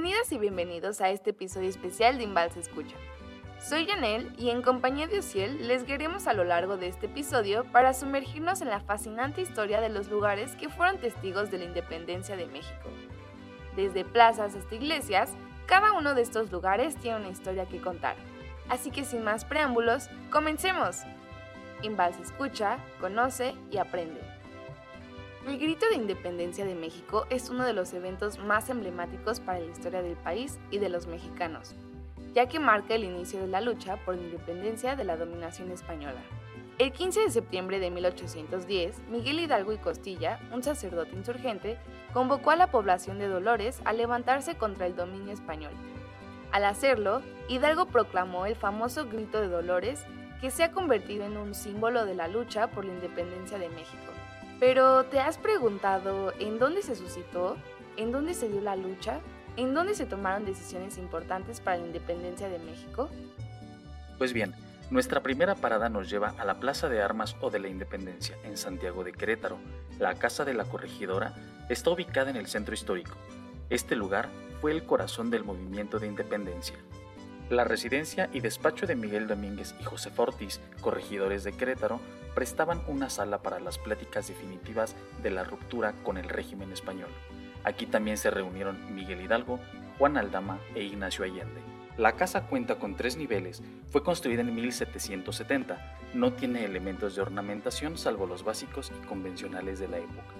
Bienvenidas y bienvenidos a este episodio especial de Invalsa Escucha. Soy Janel y en compañía de Ociel les guiaremos a lo largo de este episodio para sumergirnos en la fascinante historia de los lugares que fueron testigos de la independencia de México. Desde plazas hasta iglesias, cada uno de estos lugares tiene una historia que contar. Así que sin más preámbulos, comencemos. Invalsa Escucha, conoce y aprende. El grito de independencia de México es uno de los eventos más emblemáticos para la historia del país y de los mexicanos, ya que marca el inicio de la lucha por la independencia de la dominación española. El 15 de septiembre de 1810, Miguel Hidalgo y Costilla, un sacerdote insurgente, convocó a la población de Dolores a levantarse contra el dominio español. Al hacerlo, Hidalgo proclamó el famoso Grito de Dolores, que se ha convertido en un símbolo de la lucha por la independencia de México. Pero ¿te has preguntado en dónde se suscitó? ¿En dónde se dio la lucha? ¿En dónde se tomaron decisiones importantes para la independencia de México? Pues bien, nuestra primera parada nos lleva a la Plaza de Armas o de la Independencia, en Santiago de Querétaro. La Casa de la Corregidora está ubicada en el centro histórico. Este lugar fue el corazón del movimiento de independencia. La residencia y despacho de Miguel Domínguez y José Fortis, corregidores de Querétaro, prestaban una sala para las pláticas definitivas de la ruptura con el régimen español. Aquí también se reunieron Miguel Hidalgo, Juan Aldama e Ignacio Allende. La casa cuenta con tres niveles, fue construida en 1770, no tiene elementos de ornamentación salvo los básicos y convencionales de la época,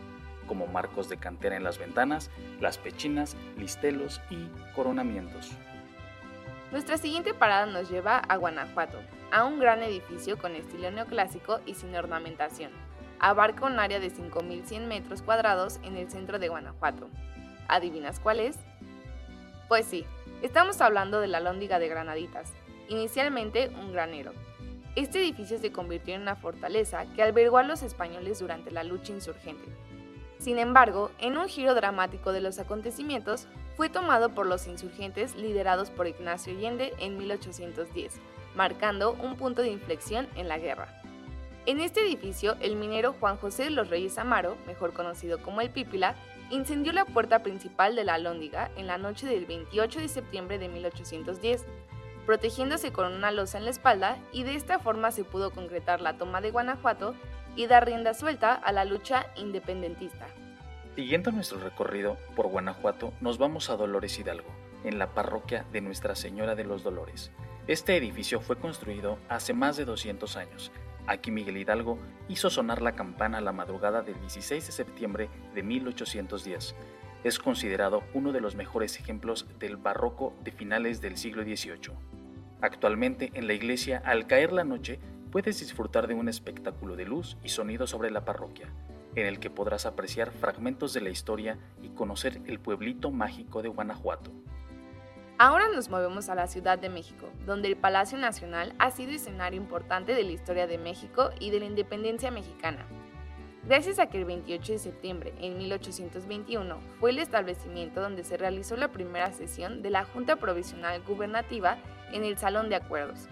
como marcos de cantera en las ventanas, las pechinas, listelos y coronamientos. Nuestra siguiente parada nos lleva a Guanajuato, a un gran edificio con estilo neoclásico y sin ornamentación. Abarca un área de 5.100 metros cuadrados en el centro de Guanajuato. ¿Adivinas cuál es? Pues sí, estamos hablando de la Lóndiga de Granaditas, inicialmente un granero. Este edificio se convirtió en una fortaleza que albergó a los españoles durante la lucha insurgente. Sin embargo, en un giro dramático de los acontecimientos, fue tomado por los insurgentes liderados por Ignacio Allende en 1810, marcando un punto de inflexión en la guerra. En este edificio, el minero Juan José de los Reyes Amaro, mejor conocido como el Pípila, incendió la puerta principal de la Alhóndiga en la noche del 28 de septiembre de 1810, protegiéndose con una losa en la espalda y de esta forma se pudo concretar la toma de Guanajuato y dar rienda suelta a la lucha independentista. Siguiendo nuestro recorrido por Guanajuato, nos vamos a Dolores Hidalgo, en la parroquia de Nuestra Señora de los Dolores. Este edificio fue construido hace más de 200 años. Aquí Miguel Hidalgo hizo sonar la campana la madrugada del 16 de septiembre de 1810. Es considerado uno de los mejores ejemplos del barroco de finales del siglo XVIII. Actualmente en la iglesia, al caer la noche, puedes disfrutar de un espectáculo de luz y sonido sobre la parroquia, en el que podrás apreciar fragmentos de la historia y conocer el pueblito mágico de Guanajuato. Ahora nos movemos a la Ciudad de México, donde el Palacio Nacional ha sido escenario importante de la historia de México y de la independencia mexicana. Gracias a que el 28 de septiembre en 1821 fue el establecimiento donde se realizó la primera sesión de la Junta Provisional Gubernativa en el Salón de Acuerdos,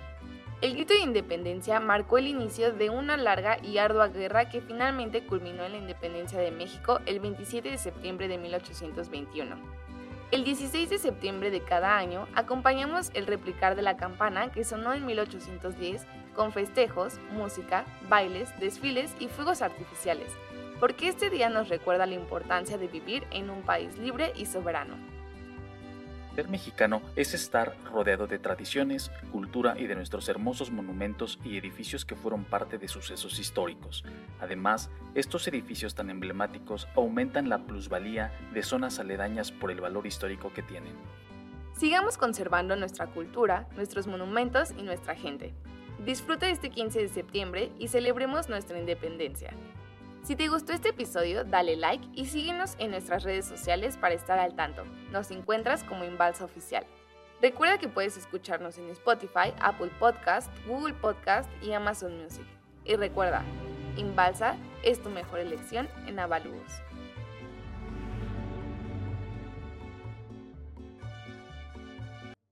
el grito de independencia marcó el inicio de una larga y ardua guerra que finalmente culminó en la independencia de México el 27 de septiembre de 1821. El 16 de septiembre de cada año acompañamos el replicar de la campana que sonó en 1810 con festejos, música, bailes, desfiles y fuegos artificiales, porque este día nos recuerda la importancia de vivir en un país libre y soberano. Ser mexicano es estar rodeado de tradiciones, cultura y de nuestros hermosos monumentos y edificios que fueron parte de sucesos históricos. Además, estos edificios tan emblemáticos aumentan la plusvalía de zonas aledañas por el valor histórico que tienen. Sigamos conservando nuestra cultura, nuestros monumentos y nuestra gente. Disfruta este 15 de septiembre y celebremos nuestra independencia. Si te gustó este episodio, dale like y síguenos en nuestras redes sociales para estar al tanto. Nos encuentras como Inbalsa Oficial. Recuerda que puedes escucharnos en Spotify, Apple Podcast, Google Podcast y Amazon Music. Y recuerda, Inbalsa es tu mejor elección en avalúos.